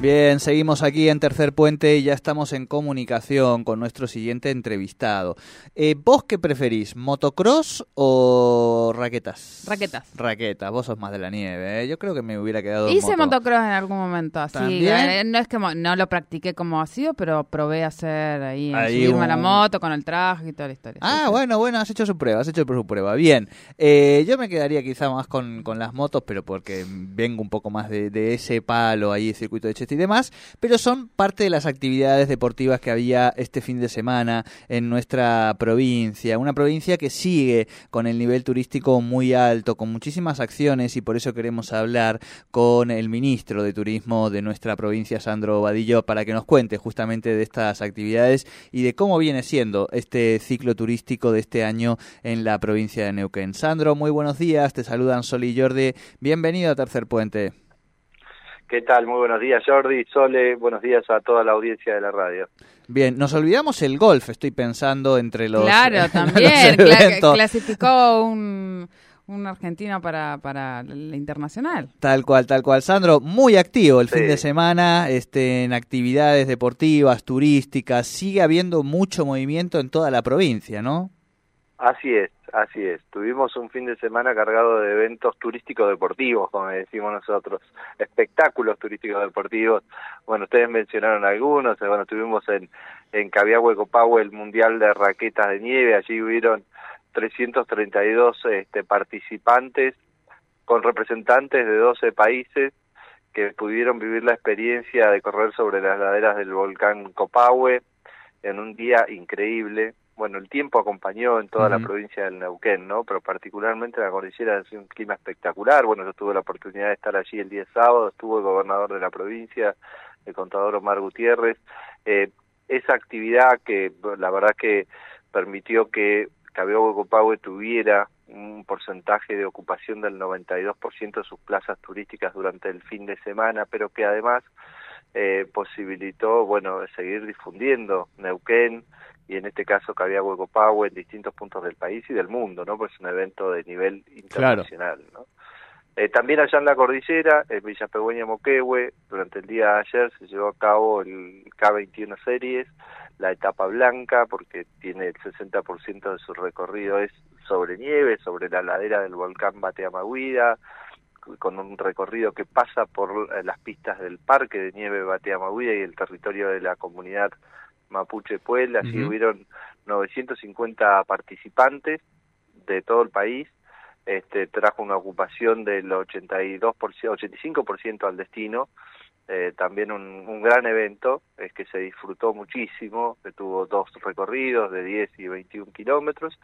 Bien, seguimos aquí en Tercer Puente y ya estamos en comunicación con nuestro siguiente entrevistado. Eh, ¿Vos qué preferís, motocross o raquetas? Raquetas. Raquetas, vos sos más de la nieve, ¿eh? Yo creo que me hubiera quedado... Hice moto. motocross en algún momento, así. ¿También? eh, No es que mo- no lo practiqué como así, pero probé a hacer ahí, Ahí subirme a la moto con el traje y toda la historia. Ah, Sí, sí. bueno, bueno, has hecho su prueba, has hecho su prueba. Bien, Eh, yo me quedaría quizá más con, con las motos, pero porque vengo un poco más de, de ese palo ahí, circuito de Y demás, pero son parte de las actividades deportivas que había este fin de semana en nuestra provincia, una provincia que sigue con el nivel turístico muy alto, con muchísimas acciones y por eso queremos hablar con el ministro de Turismo de nuestra provincia, Sandro Vadillo, para que nos cuente justamente de estas actividades y de cómo viene siendo este ciclo turístico de este año en la provincia de Neuquén. Sandro, muy buenos días, te saludan Sol y Jordi, bienvenido a Tercer Puente. ¿Qué tal? Muy buenos días, Jordi, Sole, buenos días a toda la audiencia de la radio. Bien, nos olvidamos el golf, estoy pensando entre los, Claro, también. clasificó un, un argentino para, para la internacional. Tal cual, tal cual. Sandro, muy activo el Sí. fin de semana este, en actividades deportivas, turísticas. Sigue habiendo mucho movimiento en toda la provincia, ¿no? Así es, así es. Tuvimos un fin de semana cargado de eventos turísticos deportivos, como decimos nosotros, espectáculos turísticos deportivos. Bueno, ustedes mencionaron algunos, eh, bueno, tuvimos en, en Cabiagüe, Copahue, el Mundial de Raquetas de Nieve, allí hubieron 332 este, participantes con representantes de 12 países que pudieron vivir la experiencia de correr sobre las laderas del volcán Copahue en un día increíble. Bueno, el tiempo acompañó en toda la provincia del Neuquén, ¿no? Pero particularmente en la cordillera ha sido un clima espectacular. Bueno, yo tuve la oportunidad de estar allí el día sábado, estuvo el gobernador de la provincia, el contador Omar Gutiérrez. Eh, esa actividad que la verdad que permitió que Cabiagüe Copahue tuviera un porcentaje de ocupación del 92% de sus plazas turísticas durante el fin de semana, pero que además eh, posibilitó, bueno, seguir difundiendo Neuquén y en este caso Cabiagüe Copahue en distintos puntos del país y del mundo, ¿no? Pues es un evento de nivel internacional, ¿no? Eh, también allá en la cordillera, en Villa Pegüeña Moquehue, durante el día de ayer se llevó a cabo el K21 Series, la etapa blanca, porque tiene el 60% de su recorrido es sobre nieve, sobre la ladera del volcán Bateamaguida, con un recorrido que pasa por eh, las pistas del Parque de Nieve Bateamaguida y el territorio de la comunidad Mapuche Puebla. Así hubieron 950 participantes de todo el país. Este, trajo una ocupación del 82%, 85% al destino. Eh, también un, un gran evento, es que se disfrutó muchísimo, que tuvo dos recorridos de 10 y 21 kilómetros.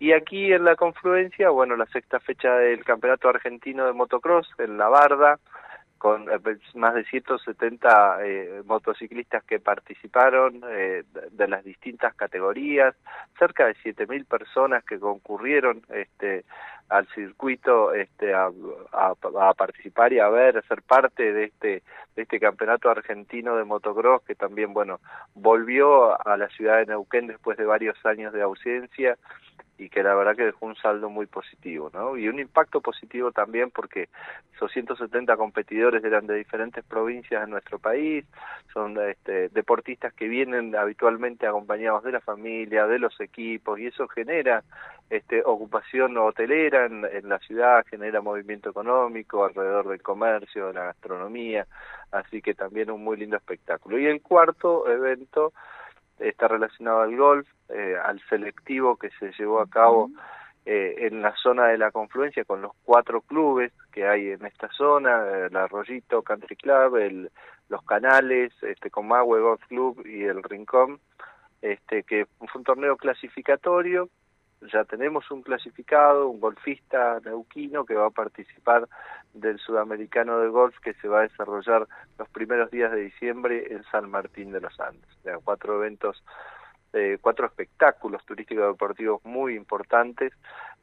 Y aquí en la confluencia, bueno, la sexta fecha del Campeonato Argentino de Motocross en La Barda, con eh, más de 170 eh, motociclistas que participaron eh, de- las distintas categorías, cerca de 7.000 personas que concurrieron este, al circuito este, a participar y a ver, a ser parte de este, de este campeonato argentino de motocross que también, bueno, volvió a la ciudad de Neuquén después de varios años de ausencia y que la verdad que dejó un saldo muy positivo, ¿no? Y un impacto positivo también porque esos 170 competidores eran de diferentes provincias de nuestro país, son este, deportistas que vienen habitualmente acompañados de la familia, de los equipos, y eso genera este, ocupación hotelera en, en la ciudad, genera movimiento económico alrededor del comercio, de la gastronomía, así que también un muy lindo espectáculo. Y el cuarto evento está relacionado al golf, eh, al selectivo que se llevó a cabo eh, en la zona de la confluencia con los cuatro clubes que hay en esta zona, eh, el Arroyito Country Club, el, los Canales, este Comahue Golf Club y el Rincón, este que fue un torneo clasificatorio, ya tenemos un clasificado, un golfista neuquino que va a participar del sudamericano de golf que se va a desarrollar los primeros días de diciembre en San Martín de los Andes. Cuatro eventos eh, cuatro espectáculos turísticos deportivos muy importantes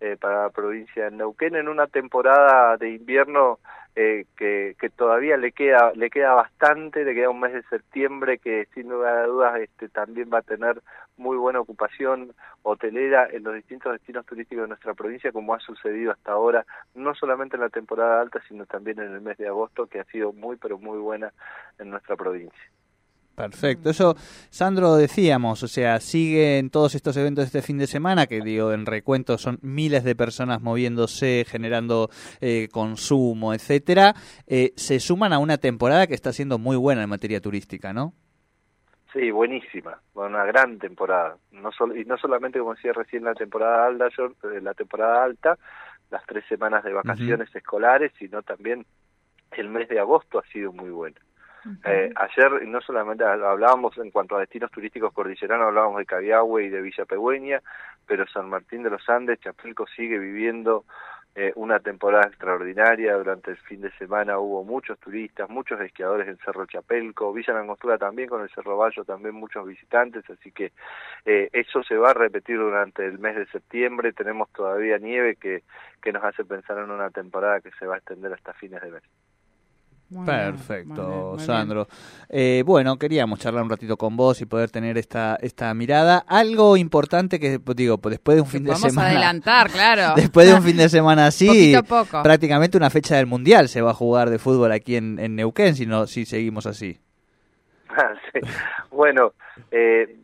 eh, para la provincia de Neuquén en una temporada de invierno eh, que, que, todavía le queda le queda bastante, le queda un mes de septiembre que sin lugar a dudas este, también va a tener muy buena ocupación hotelera en los distintos destinos turísticos de nuestra provincia, como ha sucedido hasta ahora, no solamente en la temporada alta, sino también en el mes de agosto, que ha sido muy, pero muy buena en nuestra provincia. Perfecto. Eso, Sandro, decíamos, o sea, siguen todos estos eventos este fin de semana, que digo, en recuento son miles de personas moviéndose, generando eh, consumo, etcétera, eh, se suman a una temporada que está siendo muy buena en materia turística, ¿no? Sí, buenísima, una gran temporada. No y no solamente, como decía recién, la temporada alta, eh, la temporada alta, las tres semanas de vacaciones escolares, sino también el mes de agosto ha sido muy bueno. Eh, ayer no solamente hablábamos en cuanto a destinos turísticos cordilleranos, hablábamos de Cabiahue y de Villa Pegüeña, pero San Martín de los Andes, Chapelco sigue viviendo eh, una temporada extraordinaria. Durante el fin de semana hubo muchos turistas, muchos esquiadores en Cerro Chapelco, Villa Langostura también, con el Cerro Bayo también muchos visitantes, así que eh, eso se va a repetir durante el mes de septiembre. Tenemos todavía nieve que, que nos hace pensar en una temporada que se va a extender hasta fines de mes. Muy Perfecto, bien, muy bien, muy Sandro. Eh, bueno, queríamos charlar un ratito con vos y poder tener esta esta mirada. Algo importante que digo, pues, después de un fin de semana. Vamos a adelantar, claro. Después de un fin de semana así, poco. prácticamente una fecha del mundial se va a jugar de fútbol aquí en, en Neuquén si no si seguimos así. Sí. Bueno, eh,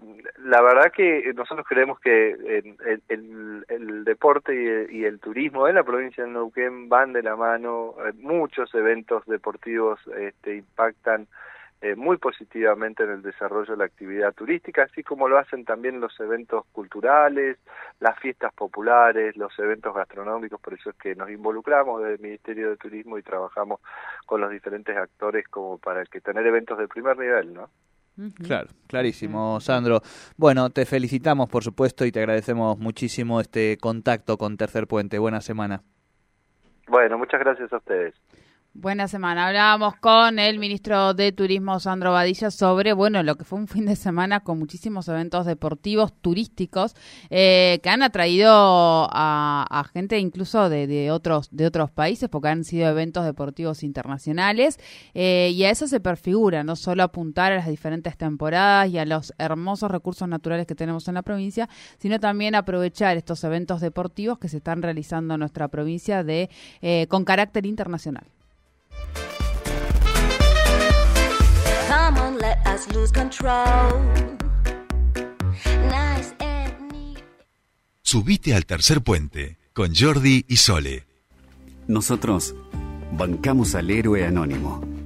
la verdad que nosotros creemos que el, el, deporte y el, y el, turismo en la provincia de Neuquén van de la mano, muchos eventos deportivos este, impactan eh, muy positivamente en el desarrollo de la actividad turística, así como lo hacen también los eventos culturales, las fiestas populares, los eventos gastronómicos, por eso es que nos involucramos desde el Ministerio de Turismo y trabajamos con los diferentes actores como para que tener eventos de primer nivel, ¿no? Claro, clarísimo, Sandro. Bueno, te felicitamos, por supuesto, y te agradecemos muchísimo este contacto con Tercer Puente. Buena semana. Bueno, muchas gracias a ustedes. Buena semana. Hablábamos con el ministro de Turismo, Sandro Badilla, sobre, bueno, lo que fue un fin de semana con muchísimos eventos deportivos, turísticos, eh, que han atraído a, gente incluso de, de, otros, de otros países, porque han sido eventos deportivos internacionales, eh, y a eso se perfigura, no solo apuntar a las diferentes temporadas y a los hermosos recursos naturales que tenemos en la provincia, sino también aprovechar estos eventos deportivos que se están realizando en nuestra provincia de eh, con carácter internacional. Subite al tercer puente con Jordi y Sole. Nosotros bancamos al héroe anónimo